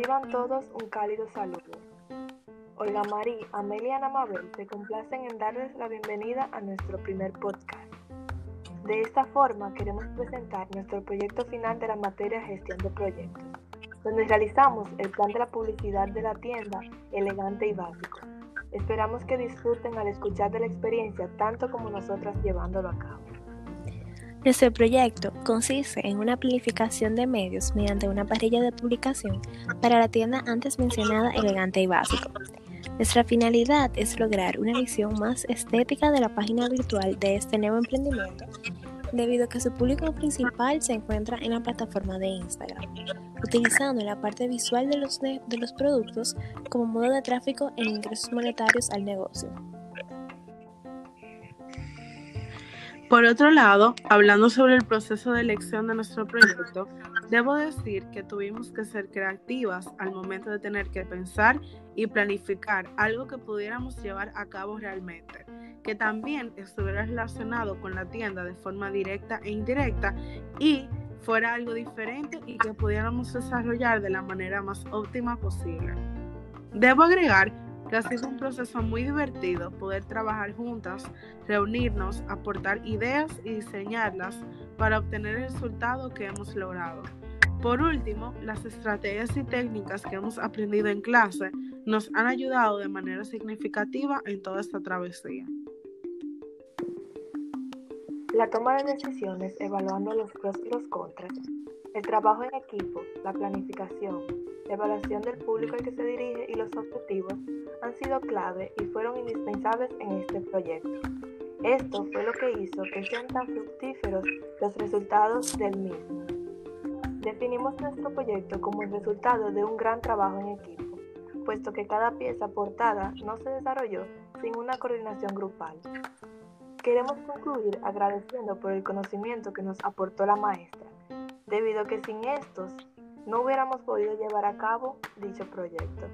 Reciban todos un cálido saludo. Olga María, Amelia y Ana se complacen en darles la bienvenida a nuestro primer podcast. De esta forma queremos presentar nuestro proyecto final de la materia gestión de proyectos, donde realizamos el plan de la publicidad de la tienda elegante y básico. Esperamos que disfruten al escuchar de la experiencia tanto como nosotras llevándolo a cabo. Nuestro proyecto consiste en una planificación de medios mediante una parrilla de publicación para la tienda antes mencionada elegante y básico. Nuestra finalidad es lograr una visión más estética de la página virtual de este nuevo emprendimiento, debido a que su público principal se encuentra en la plataforma de Instagram, utilizando la parte visual de los, de, los productos como modo de tráfico en ingresos monetarios al negocio. Por otro lado, hablando sobre el proceso de elección de nuestro proyecto, debo decir que tuvimos que ser creativas al momento de tener que pensar y planificar algo que pudiéramos llevar a cabo realmente, que también estuviera relacionado con la tienda de forma directa e indirecta y fuera algo diferente y que pudiéramos desarrollar de la manera más óptima posible. Debo agregar ha sido un proceso muy divertido poder trabajar juntas, reunirnos, aportar ideas y diseñarlas para obtener el resultado que hemos logrado. Por último, las estrategias y técnicas que hemos aprendido en clase nos han ayudado de manera significativa en toda esta travesía. La toma de decisiones evaluando los pros y los contras, el trabajo en equipo, la planificación, la evaluación del público al que se dirige y los objetivos han sido clave y fueron indispensables en este proyecto. Esto fue lo que hizo que sean tan fructíferos los resultados del mismo. Definimos nuestro proyecto como el resultado de un gran trabajo en equipo, puesto que cada pieza aportada no se desarrolló sin una coordinación grupal. Queremos concluir agradeciendo por el conocimiento que nos aportó la maestra, debido a que sin estos no hubiéramos podido llevar a cabo dicho proyecto.